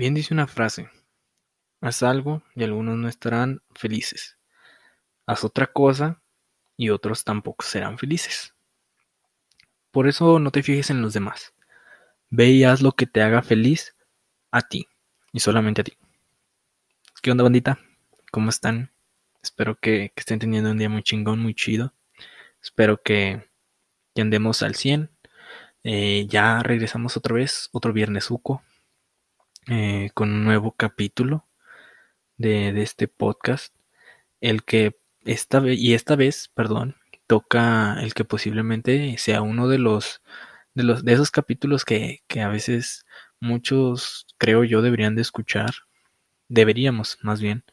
Bien dice una frase, haz algo y algunos no estarán felices. Haz otra cosa y otros tampoco serán felices. Por eso no te fijes en los demás. Ve y haz lo que te haga feliz a ti y solamente a ti. ¿Qué onda bandita? ¿Cómo están? Espero que, estén teniendo un día muy chingón, muy chido. Espero que, andemos al 100. Eh, ya regresamos otra vez, otro viernes uco eh, con un nuevo capítulo de, este podcast, el que esta vez, y esta vez, perdón, toca el que posiblemente sea uno de los de los de esos capítulos que, que a veces muchos creo yo deberían de escuchar, deberíamos más bien,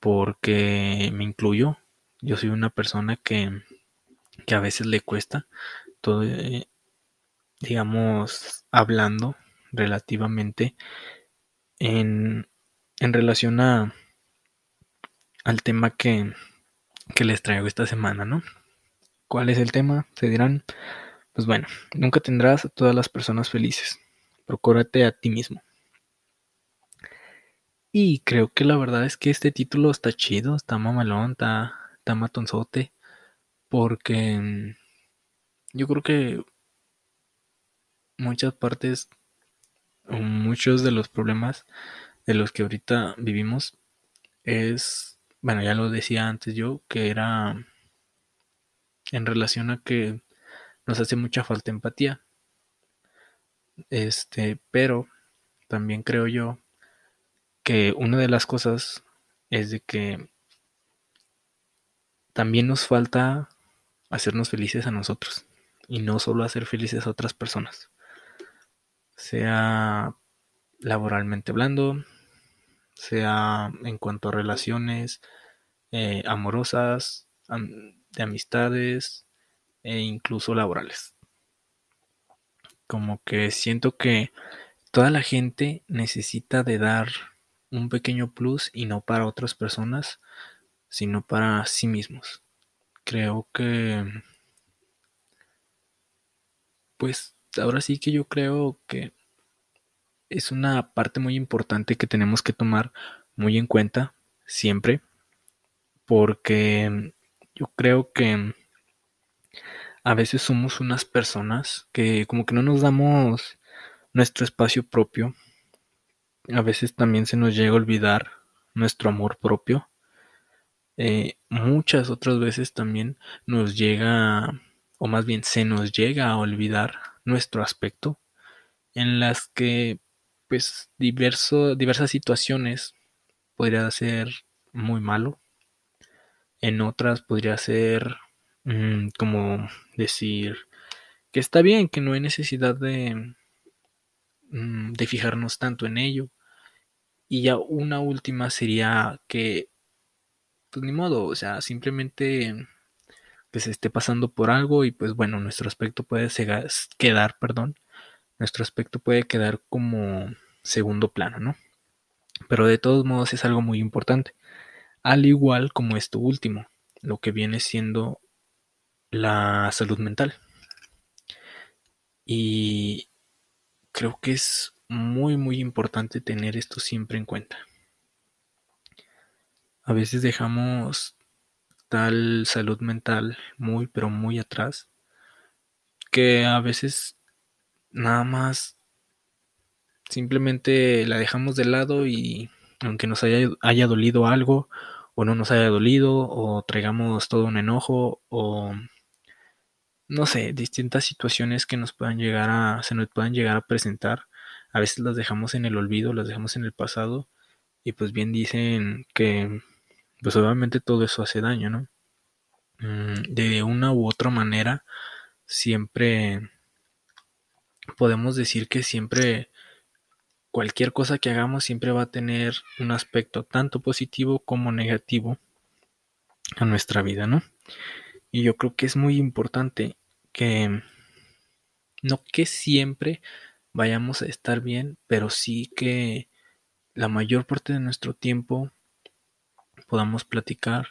porque me incluyo, yo soy una persona que, que a veces le cuesta todo, eh, digamos, hablando relativamente en, en relación a, al tema que, que les traigo esta semana, ¿no? ¿Cuál es el tema? Se dirán, pues bueno, nunca tendrás a todas las personas felices. Procúrate a ti mismo. Y creo que la verdad es que este título está chido, está mamalón, está, está matonzote. Porque mm, yo creo que muchas partes muchos de los problemas de los que ahorita vivimos es, bueno, ya lo decía antes yo, que era en relación a que nos hace mucha falta empatía. Este, pero también creo yo que una de las cosas es de que también nos falta hacernos felices a nosotros y no solo hacer felices a otras personas sea laboralmente hablando, sea en cuanto a relaciones eh, amorosas, de amistades e incluso laborales. Como que siento que toda la gente necesita de dar un pequeño plus y no para otras personas, sino para sí mismos. Creo que pues ahora sí que yo creo que es una parte muy importante que tenemos que tomar muy en cuenta siempre, porque yo creo que a veces somos unas personas que como que no nos damos nuestro espacio propio, a veces también se nos llega a olvidar nuestro amor propio, eh, muchas otras veces también nos llega, o más bien se nos llega a olvidar nuestro aspecto, en las que pues diversas situaciones podría ser muy malo, en otras podría ser mm, como decir que está bien, que no hay necesidad de, mm, de fijarnos tanto en ello. Y ya una última sería que, pues ni modo, o sea, simplemente que se esté pasando por algo y pues bueno, nuestro aspecto puede quedar, perdón, nuestro aspecto puede quedar como segundo plano, ¿no? Pero de todos modos es algo muy importante, al igual como esto último, lo que viene siendo la salud mental. Y creo que es muy, muy importante tener esto siempre en cuenta. A veces dejamos salud mental muy, pero muy atrás, que a veces nada más simplemente la dejamos de lado y aunque nos haya, haya dolido algo o no nos haya dolido o traigamos todo un enojo o no sé, distintas situaciones que nos puedan llegar a se nos puedan llegar a presentar, a veces las dejamos en el olvido, las dejamos en el pasado y pues bien dicen que pues obviamente todo eso hace daño, ¿no? Mm, de una u otra manera, siempre podemos decir que siempre cualquier cosa que hagamos siempre va a tener un aspecto tanto positivo como negativo a nuestra vida, ¿no? Y yo creo que es muy importante que no que siempre vayamos a estar bien, pero sí que la mayor parte de nuestro tiempo podamos platicar,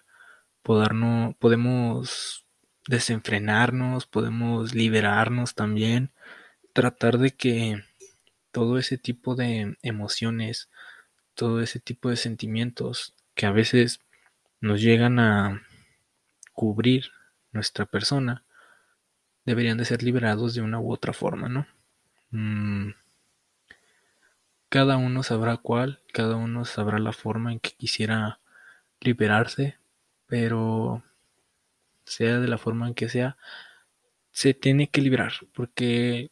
podernos, podemos desenfrenarnos, podemos liberarnos también, tratar de que todo ese tipo de emociones, todo ese tipo de sentimientos que a veces nos llegan a cubrir nuestra persona, deberían de ser liberados de una u otra forma, ¿no? Mm, cada uno sabrá cuál, cada uno sabrá la forma en que quisiera liberarse, pero sea de la forma en que sea, se tiene que liberar, porque,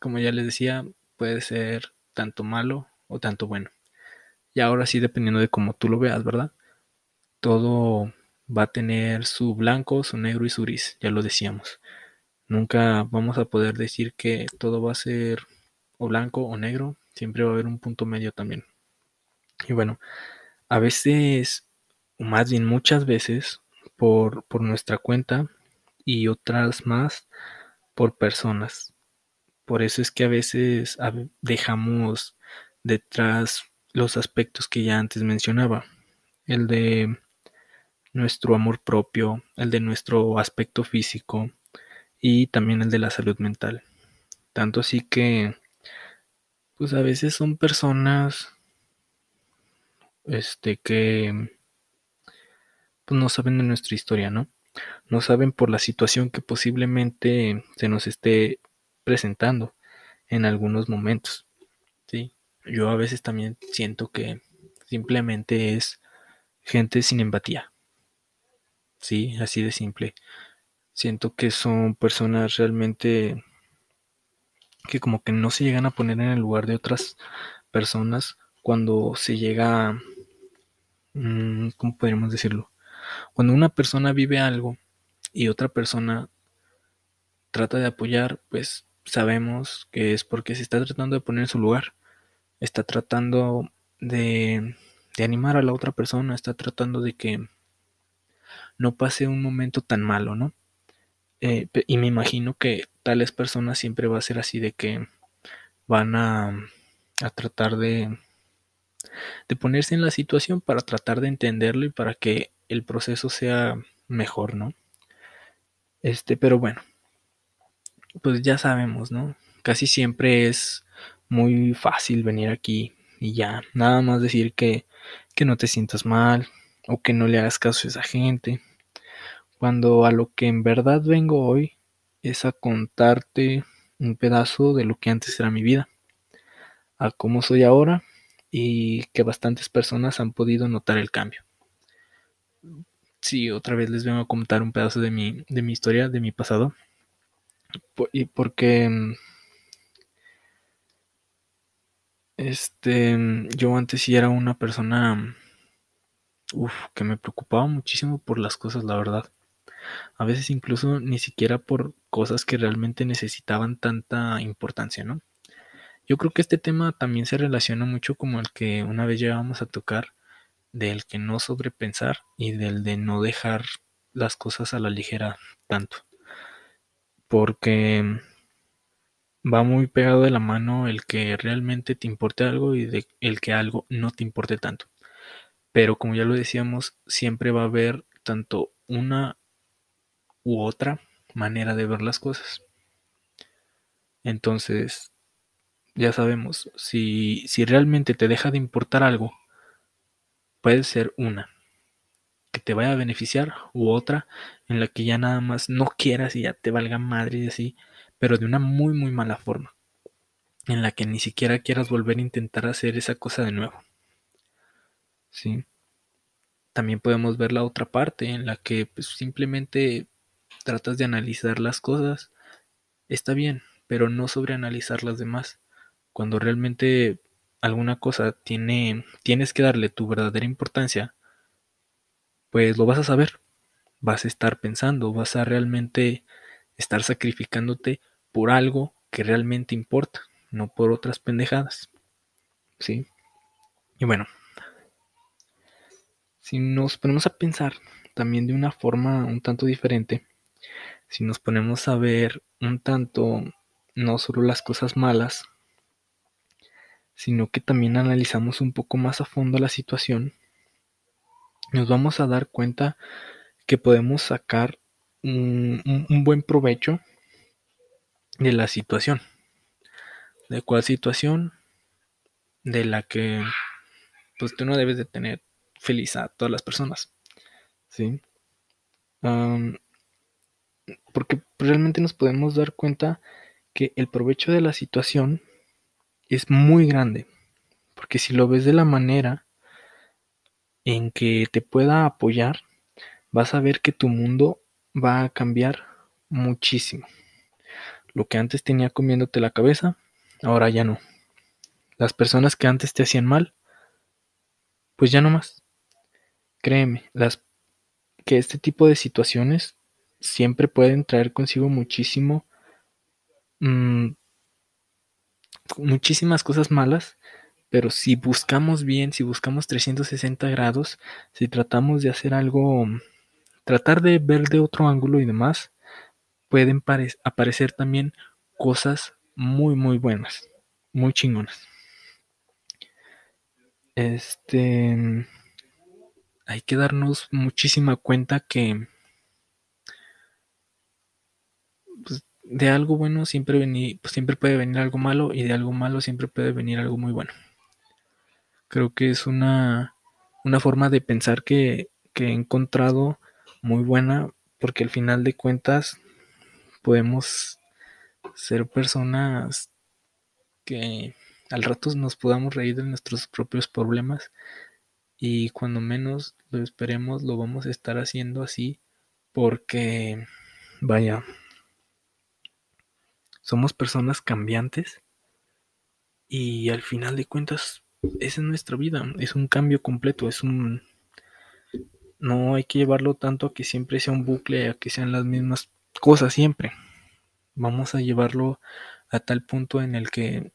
como ya les decía, puede ser tanto malo o tanto bueno. Y ahora sí, dependiendo de cómo tú lo veas, ¿verdad? Todo va a tener su blanco, su negro y su gris, ya lo decíamos. Nunca vamos a poder decir que todo va a ser o blanco o negro, siempre va a haber un punto medio también. Y bueno, a veces, o más bien muchas veces, por, por nuestra cuenta y otras más por personas. Por eso es que a veces dejamos detrás los aspectos que ya antes mencionaba. El de nuestro amor propio, el de nuestro aspecto físico y también el de la salud mental. Tanto así que, pues a veces son personas, este, que pues no saben de nuestra historia, ¿no? No saben por la situación que posiblemente se nos esté presentando en algunos momentos, ¿sí? Yo a veces también siento que simplemente es gente sin empatía, Sí, así de simple. Siento que son personas realmente que como que no se llegan a poner en el lugar de otras personas cuando se llega, mm, ¿cómo podríamos decirlo? Cuando una persona vive algo y otra persona trata de apoyar, pues sabemos que es porque se está tratando de poner en su lugar, está tratando de, animar a la otra persona, está tratando de que no pase un momento tan malo, ¿no? Eh, y me imagino que tales personas siempre va a ser así de que van a, tratar de ponerse en la situación para tratar de entenderlo y para que el proceso sea mejor, ¿no? Este, pero bueno, pues ya sabemos, ¿no? Casi siempre es muy fácil venir aquí y ya, nada más decir que, que no te sientas mal o que no le hagas caso a esa gente cuando a lo que en verdad vengo hoy es a contarte un pedazo de lo que antes era mi vida, a cómo soy ahora y que bastantes personas han podido notar el cambio. Sí, otra vez les vengo a contar un pedazo de mi, de mi historia, de mi pasado. Y porque este yo antes sí era una persona que me preocupaba muchísimo por las cosas, la verdad a veces incluso ni siquiera por cosas que realmente necesitaban tanta importancia, ¿no? Yo creo que este tema también se relaciona mucho como el que una vez llegábamos a tocar, del que no sobrepensar y del de no dejar las cosas a la ligera tanto. Porque va muy pegado de la mano el que realmente te importe algo y el que algo no te importe tanto. Pero como ya lo decíamos, siempre va a haber tanto una u otra manera de ver las cosas. Entonces, ya sabemos, si, si realmente te deja de importar algo, puede ser una que te vaya a beneficiar u otra en la que ya nada más no quieras y ya te valga madre y así, pero de una muy muy mala forma, en la que ni siquiera quieras volver a intentar hacer esa cosa de nuevo. ¿Sí? También podemos ver la otra parte en la que pues, simplemente tratas de analizar las cosas, está bien, pero no sobreanalizar las demás. Cuando realmente alguna cosa tiene, tienes que darle tu verdadera importancia, pues lo vas a saber, vas a estar pensando, vas a realmente estar sacrificándote por algo que realmente importa, no por otras pendejadas. ¿Sí? Y bueno, si nos ponemos a pensar también de una forma un tanto diferente, si nos ponemos a ver un tanto no solo las cosas malas, sino que también analizamos un poco más a fondo la situación, nos vamos a dar cuenta que podemos sacar un, buen provecho de la situación. de cuál situación de la que pues tú no debes de tener feliz a todas las personas. ¿Sí? porque realmente nos podemos dar cuenta que el provecho de la situación es muy grande. Porque si lo ves de la manera en que te pueda apoyar, vas a ver que tu mundo va a cambiar muchísimo. Lo que antes tenía comiéndote la cabeza, ahora ya no. Las personas que antes te hacían mal, pues ya no más. Créeme, las que este tipo de situaciones siempre pueden traer consigo muchísimo mm, muchísimas cosas malas, pero si buscamos bien, si buscamos 360 grados, si tratamos de hacer algo, tratar de ver de otro ángulo y demás, pueden aparecer también cosas muy, muy buenas, muy chingonas. Este, hay que darnos muchísima cuenta que pues, de algo bueno siempre, venir, pues, siempre puede venir algo malo y de algo malo siempre puede venir algo muy bueno. Creo que es una, una forma de pensar que, que he encontrado muy buena porque al final de cuentas podemos ser personas que al rato nos podamos reír de nuestros propios problemas y cuando menos lo esperemos lo vamos a estar haciendo así porque vaya somos personas cambiantes y al final de cuentas esa es nuestra vida, es un cambio completo, es un no hay que llevarlo tanto a que siempre sea un bucle, a que sean las mismas cosas siempre. Vamos a llevarlo a tal punto en el que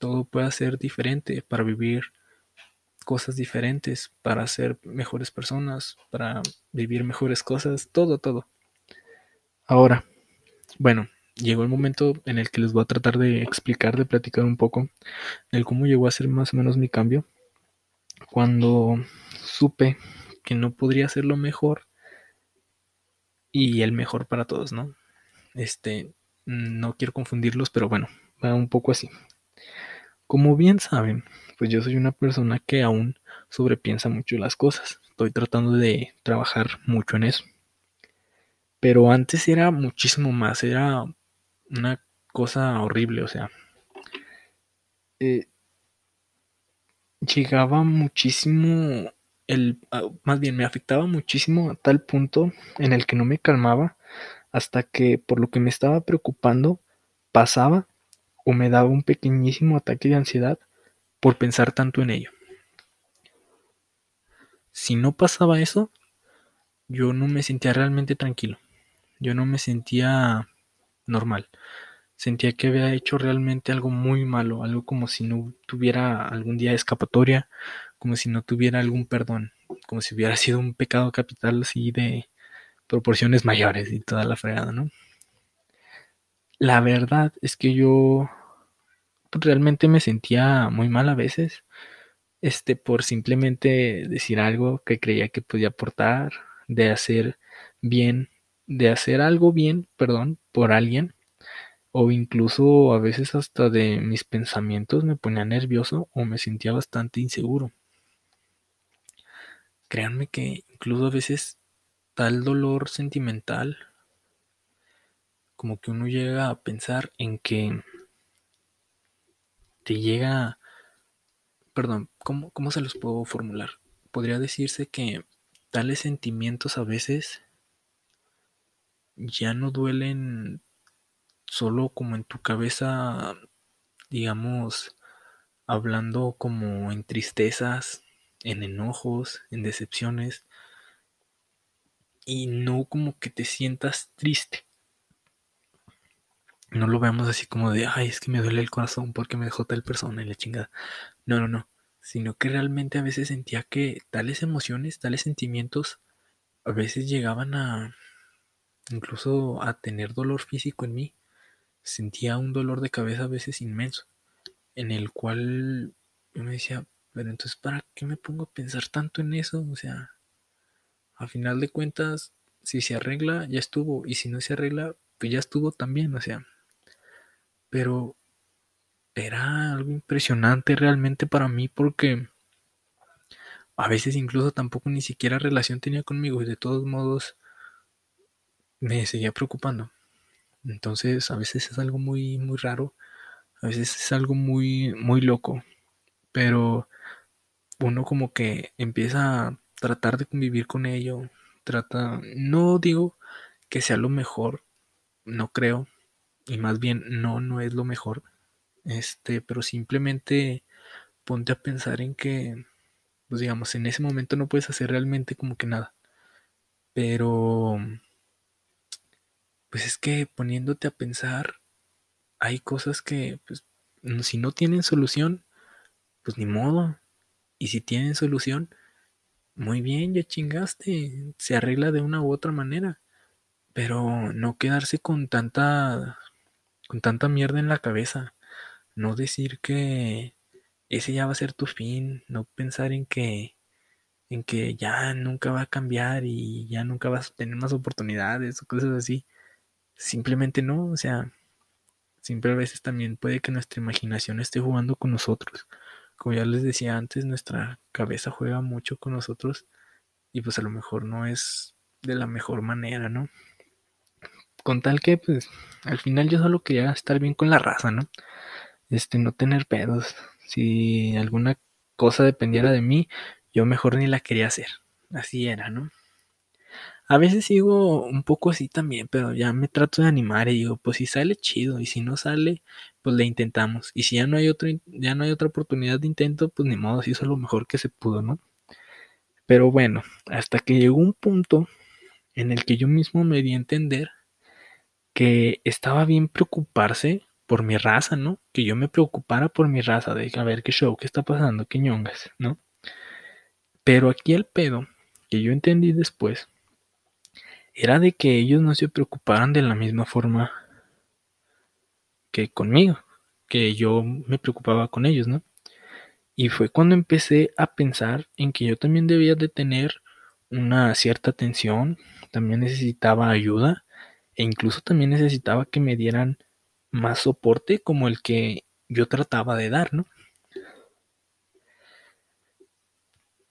todo pueda ser diferente para vivir cosas diferentes, para ser mejores personas, para vivir mejores cosas, todo, todo. Ahora, bueno, llegó el momento en el que les voy a tratar de explicar, de platicar un poco del cómo llegó a ser más o menos mi cambio. Cuando supe que no podría ser lo mejor y el mejor para todos, ¿no? Este, no quiero confundirlos, pero bueno, va un poco así. Como bien saben, pues yo soy una persona que aún sobrepiensa mucho las cosas. Estoy tratando de trabajar mucho en eso. Pero antes era muchísimo más, era una cosa horrible, o sea. Eh, llegaba muchísimo el ah, más bien me afectaba muchísimo a tal punto en el que no me calmaba hasta que por lo que me estaba preocupando pasaba o me daba un pequeñísimo ataque de ansiedad por pensar tanto en ello. Si no pasaba eso, yo no me sentía realmente tranquilo. Yo no me sentía normal. Sentía que había hecho realmente algo muy malo, algo como si no tuviera algún día escapatoria, como si no tuviera algún perdón, como si hubiera sido un pecado capital así de proporciones mayores y toda la fregada, ¿no? La verdad es que yo realmente me sentía muy mal a veces, este, por simplemente decir algo que creía que podía aportar, de hacer bien, de hacer algo bien, perdón, por alguien, o incluso a veces hasta de mis pensamientos me ponía nervioso o me sentía bastante inseguro. Créanme que incluso a veces tal dolor sentimental, como que uno llega a pensar en que te llega, perdón, ¿cómo, cómo se los puedo formular? Podría decirse que tales sentimientos a veces ya no duelen solo como en tu cabeza, digamos, hablando como en tristezas, en enojos, en decepciones, y no como que te sientas triste. No lo veamos así como de, ay, es que me duele el corazón porque me dejó tal persona y la chingada. No, no, no. Sino que realmente a veces sentía que tales emociones, tales sentimientos, a veces llegaban a incluso a tener dolor físico en mí. Sentía un dolor de cabeza a veces inmenso, en el cual yo me decía, pero entonces, ¿para qué me pongo a pensar tanto en eso? O sea, a final de cuentas, si se arregla, ya estuvo. Y si no se arregla, pues ya estuvo también. O sea, pero era algo impresionante realmente para mí porque a veces incluso tampoco ni siquiera relación tenía conmigo y de todos modos me seguía preocupando. Entonces a veces es algo muy muy raro, a veces es algo muy muy loco, pero uno como que empieza a tratar de convivir con ello, trata, no digo que sea lo mejor, no creo, y más bien no, no es lo mejor, este, pero simplemente ponte a pensar en que, pues digamos, en ese momento no puedes hacer realmente como que nada, pero, pues es que poniéndote a pensar, hay cosas que, pues, si no tienen solución, pues ni modo, y si tienen solución, muy bien, ya chingaste, se arregla de una u otra manera. Pero no quedarse con tanta con tanta mierda en la cabeza. No decir que ese ya va a ser tu fin, no pensar en que en que ya nunca va a cambiar y ya nunca vas a tener más oportunidades o cosas así. Simplemente no, o sea, siempre a veces también puede que nuestra imaginación esté jugando con nosotros como ya les decía antes, nuestra cabeza juega mucho con nosotros y pues a lo mejor no es de la mejor manera, ¿no? Con tal que pues al final yo solo quería estar bien con la raza, ¿no? Este, no tener pedos. Si alguna cosa dependiera de mí, yo mejor ni la quería hacer. Así era, ¿no? A veces sigo un poco así también, pero ya me trato de animar y digo, pues si sale chido y si no sale, pues le intentamos. Y si ya no hay otro, ya no hay otra oportunidad de intento, pues ni modo, si hizo lo mejor que se pudo, ¿no? Pero bueno, hasta que llegó un punto en el que yo mismo me di a entender que estaba bien preocuparse por mi raza, ¿no? Que yo me preocupara por mi raza, de a ver qué show, qué está pasando, qué ñongas, ¿no? Pero aquí el pedo que yo entendí después era de que ellos no se preocuparan de la misma forma que conmigo, que yo me preocupaba con ellos, ¿no? Y fue cuando empecé a pensar en que yo también debía de tener una cierta atención, también necesitaba ayuda e incluso también necesitaba que me dieran más soporte como el que yo trataba de dar, ¿no?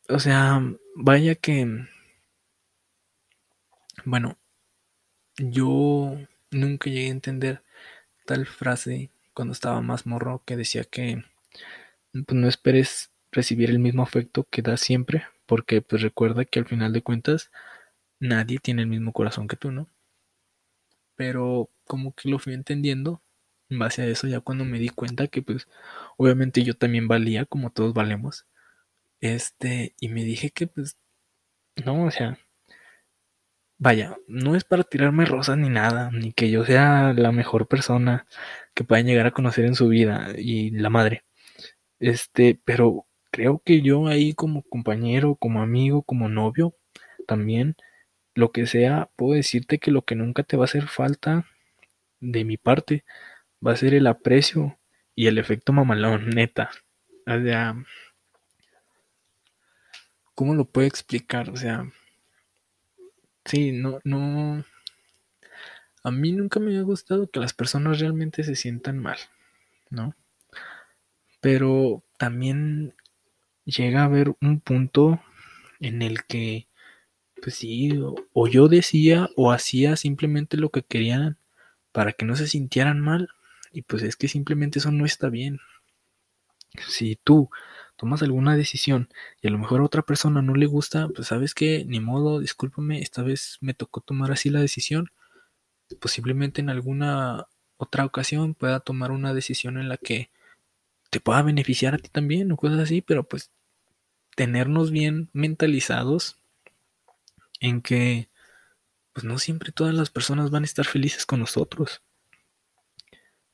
O sea, vaya que bueno, yo nunca llegué a entender tal frase cuando estaba más morro que decía que pues, no esperes recibir el mismo afecto que das siempre, porque pues recuerda que al final de cuentas nadie tiene el mismo corazón que tú, ¿no? Pero como que lo fui entendiendo en base a eso ya cuando me di cuenta que pues obviamente yo también valía como todos valemos. Este, y me dije que pues no, o sea, vaya, no es para tirarme rosas ni nada, ni que yo sea la mejor persona que puedan llegar a conocer en su vida y la madre. Este, pero creo que yo ahí como compañero, como amigo, como novio, también, lo que sea, puedo decirte que lo que nunca te va a hacer falta de mi parte va a ser el aprecio y el efecto mamalón, neta. O sea, ¿cómo lo puedo explicar? O sea, Sí, no, no. A mí nunca me ha gustado que las personas realmente se sientan mal, ¿no? Pero también llega a haber un punto en el que, pues sí, o, o yo decía o hacía simplemente lo que querían para que no se sintieran mal. Y pues es que simplemente eso no está bien. Si tú tomas alguna decisión y a lo mejor a otra persona no le gusta, pues sabes que ni modo, discúlpame, esta vez me tocó tomar así la decisión. Posiblemente en alguna otra ocasión pueda tomar una decisión en la que te pueda beneficiar a ti también o cosas así, pero pues tenernos bien mentalizados en que pues no siempre todas las personas van a estar felices con nosotros.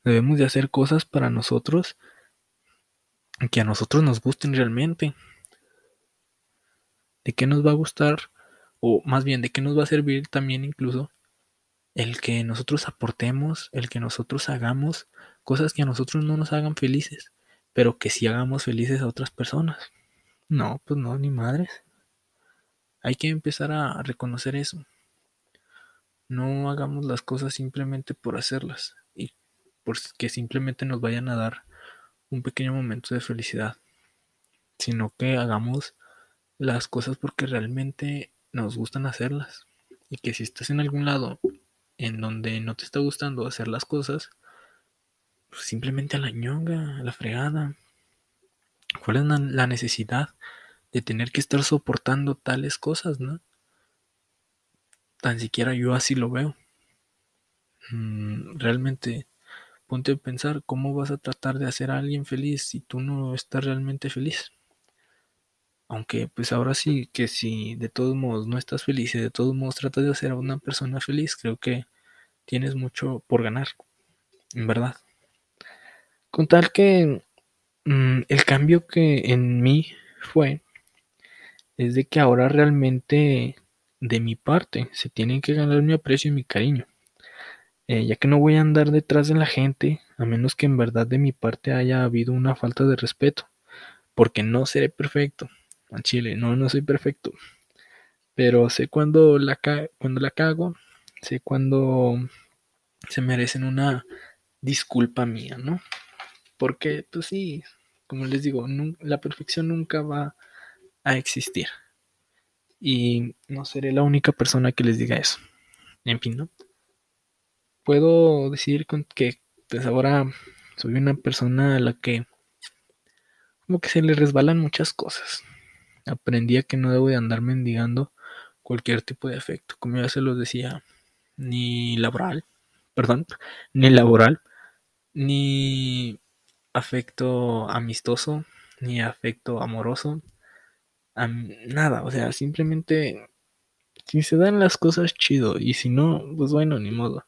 Debemos de hacer cosas para nosotros que a nosotros nos gusten realmente. ¿De qué nos va a gustar? O más bien, ¿de qué nos va a servir también incluso el que nosotros aportemos, el que nosotros hagamos cosas que a nosotros no nos hagan felices, pero que sí hagamos felices a otras personas? No, pues no, ni madres. Hay que empezar a reconocer eso. No hagamos las cosas simplemente por hacerlas y porque simplemente nos vayan a dar un pequeño momento de felicidad, sino que hagamos las cosas porque realmente nos gustan hacerlas. Y que si estás en algún lado en donde no te está gustando hacer las cosas, pues simplemente a la ñonga, a la fregada. ¿Cuál es la necesidad de tener que estar soportando tales cosas, no? Tan siquiera yo así lo veo. Mm, realmente ponte a pensar cómo vas a tratar de hacer a alguien feliz si tú no estás realmente feliz. Aunque pues ahora sí que si de todos modos no estás feliz y de todos modos tratas de hacer a una persona feliz, creo que tienes mucho por ganar, en verdad. Con tal que mm, el cambio que en mí fue es de que ahora realmente de mi parte se tienen que ganar mi aprecio y mi cariño. Eh, ya que no voy a andar detrás de la gente, a menos que en verdad de mi parte haya habido una falta de respeto, porque no seré perfecto. Al chile, no, no soy perfecto. Pero sé cuando la, cuando la cago, sé cuando se merecen una disculpa mía, ¿no? Porque, pues sí, como les digo, la perfección nunca va a existir. Y no seré la única persona que les diga eso. En fin, ¿no? Puedo decir que pues ahora soy una persona a la que como que se le resbalan muchas cosas. Aprendí a que no debo de andar mendigando cualquier tipo de afecto, como ya se lo decía, ni laboral, perdón, ni laboral, ni afecto amistoso, ni afecto amoroso, nada, o sea, simplemente si se dan las cosas chido y si no, pues bueno, ni modo.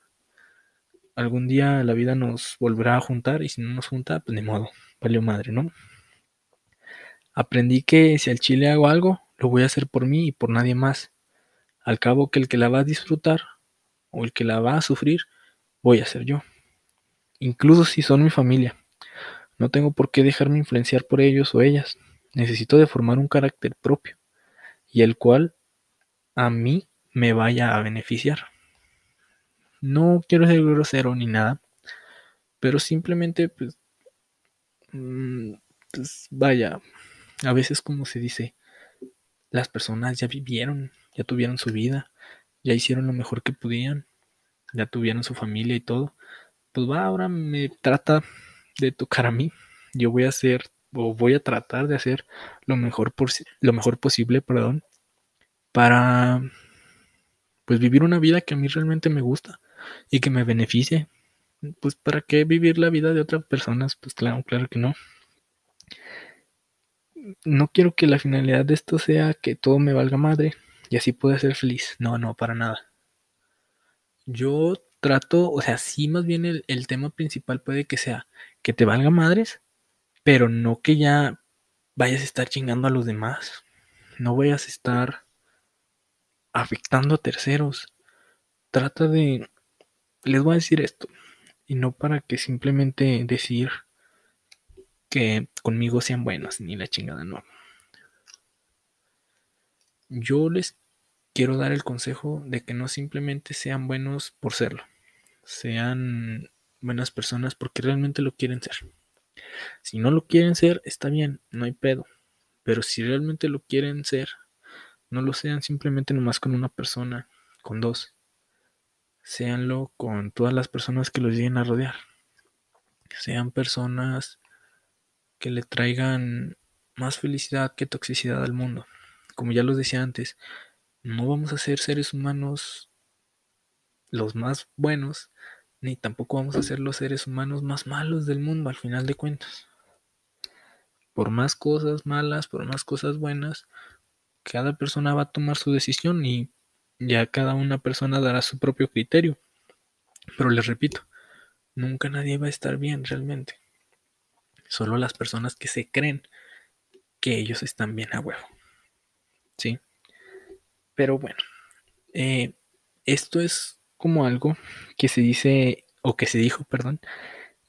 Algún día la vida nos volverá a juntar y si no nos junta, pues ni modo, valió madre, ¿no? Aprendí que si al chile hago algo, lo voy a hacer por mí y por nadie más. Al cabo que el que la va a disfrutar o el que la va a sufrir, voy a ser yo. Incluso si son mi familia. No tengo por qué dejarme influenciar por ellos o ellas. Necesito de formar un carácter propio y el cual a mí me vaya a beneficiar. No quiero ser grosero ni nada, pero simplemente pues, mm, pues vaya, a veces como se dice, las personas ya vivieron, ya tuvieron su vida, ya hicieron lo mejor que podían, ya tuvieron su familia y todo. Pues va, ahora me trata de tocar a mí. Yo voy a hacer o voy a tratar de hacer lo mejor, por, lo mejor posible, perdón, para pues vivir una vida que a mí realmente me gusta y que me beneficie. Pues para qué vivir la vida de otras personas? Pues claro, claro que no. No quiero que la finalidad de esto sea que todo me valga madre y así pueda ser feliz. No, no, para nada. Yo trato, o sea, sí más bien el, el tema principal puede que sea que te valga madres, pero no que ya vayas a estar chingando a los demás, no vayas a estar afectando a terceros. Trata de, les voy a decir esto, y no para que simplemente decir que conmigo sean buenos, ni la chingada, no. Yo les quiero dar el consejo de que no simplemente sean buenos por serlo, sean buenas personas porque realmente lo quieren ser. Si no lo quieren ser, está bien, no hay pedo. Pero si realmente lo quieren ser, no lo sean simplemente nomás con una persona, con dos. Seanlo con todas las personas que los lleguen a rodear. Sean personas que le traigan más felicidad que toxicidad al mundo. Como ya los decía antes, no vamos a ser seres humanos los más buenos, ni tampoco vamos a ser los seres humanos más malos del mundo al final de cuentas. Por más cosas malas, por más cosas buenas, cada persona va a tomar su decisión y ya cada una persona dará su propio criterio. Pero les repito, nunca nadie va a estar bien realmente. Solo las personas que se creen que ellos están bien a huevo. ¿Sí? Pero bueno, eh, esto es como algo que se dice, o que se dijo, perdón,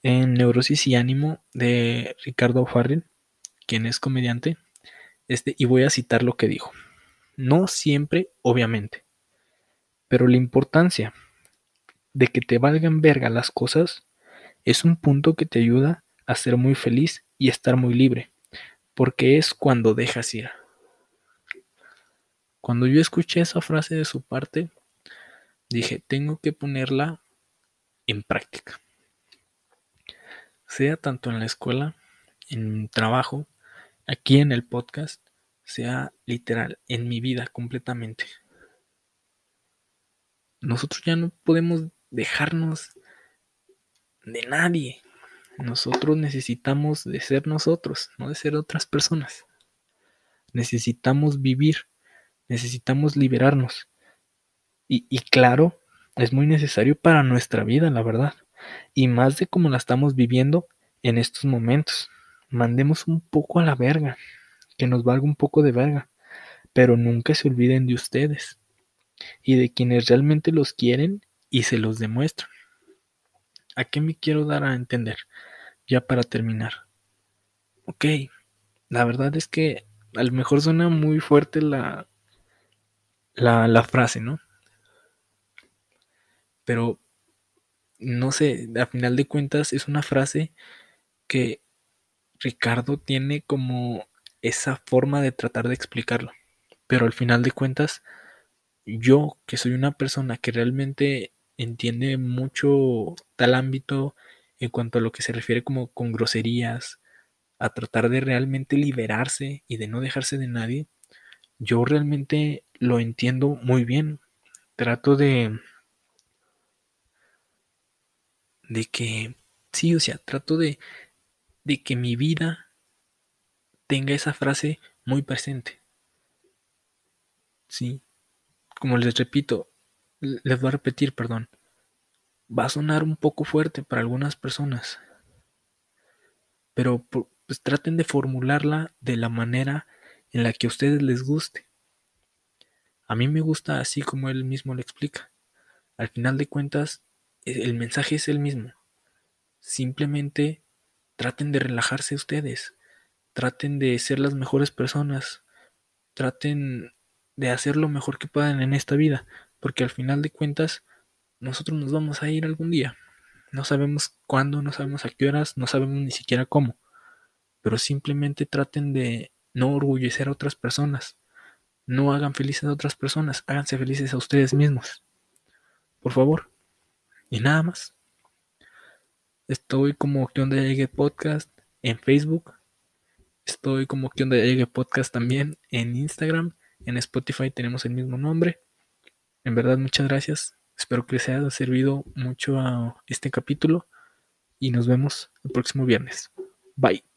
en Neurosis y Ánimo de Ricardo Farrell, quien es comediante, este, y voy a citar lo que dijo. No siempre, obviamente, pero la importancia de que te valgan verga las cosas es un punto que te ayuda a ser muy feliz y estar muy libre, porque es cuando dejas ir. Cuando yo escuché esa frase de su parte, dije, tengo que ponerla en práctica. Sea tanto en la escuela, en trabajo, aquí en el podcast, sea literal, en mi vida completamente. Nosotros ya no podemos dejarnos de nadie. Nosotros necesitamos de ser nosotros, no de ser otras personas. Necesitamos vivir, necesitamos liberarnos. Y, y, claro, es muy necesario para nuestra vida, la verdad. Y más de como la estamos viviendo en estos momentos. Mandemos un poco a la verga, que nos valga un poco de verga. Pero nunca se olviden de ustedes y de quienes realmente los quieren y se los demuestran. ¿A qué me quiero dar a entender? Ya para terminar. Ok, la verdad es que a lo mejor suena muy fuerte la, la, la frase, ¿no? Pero, no sé, a final de cuentas es una frase que Ricardo tiene como esa forma de tratar de explicarlo. Pero al final de cuentas, yo que soy una persona que realmente entiende mucho tal ámbito en cuanto a lo que se refiere como con groserías, a tratar de realmente liberarse y de no dejarse de nadie, yo realmente lo entiendo muy bien. Trato de de que sí, o sea, trato de de que mi vida tenga esa frase muy presente. Sí. Como les repito, les voy a repetir, perdón. Va a sonar un poco fuerte para algunas personas. Pero pues traten de formularla de la manera en la que a ustedes les guste. A mí me gusta así como él mismo lo explica. Al final de cuentas, e, el mensaje es el mismo. Simplemente traten de relajarse ustedes. Traten de ser las mejores personas. Traten de hacer lo mejor que puedan en esta vida porque al final de cuentas nosotros nos vamos a ir algún día. No sabemos cuándo, no sabemos a qué horas, no sabemos ni siquiera cómo. Pero simplemente traten de no orgullecer a otras personas. No hagan felices a otras personas, háganse felices a ustedes mismos. Por favor. Y nada más. Estoy como que onda llegue podcast en Facebook. Estoy como que onda llegue podcast también en Instagram. En Spotify tenemos el mismo nombre. En verdad, muchas gracias. Espero que les haya servido mucho a este capítulo y nos vemos el próximo viernes. Bye.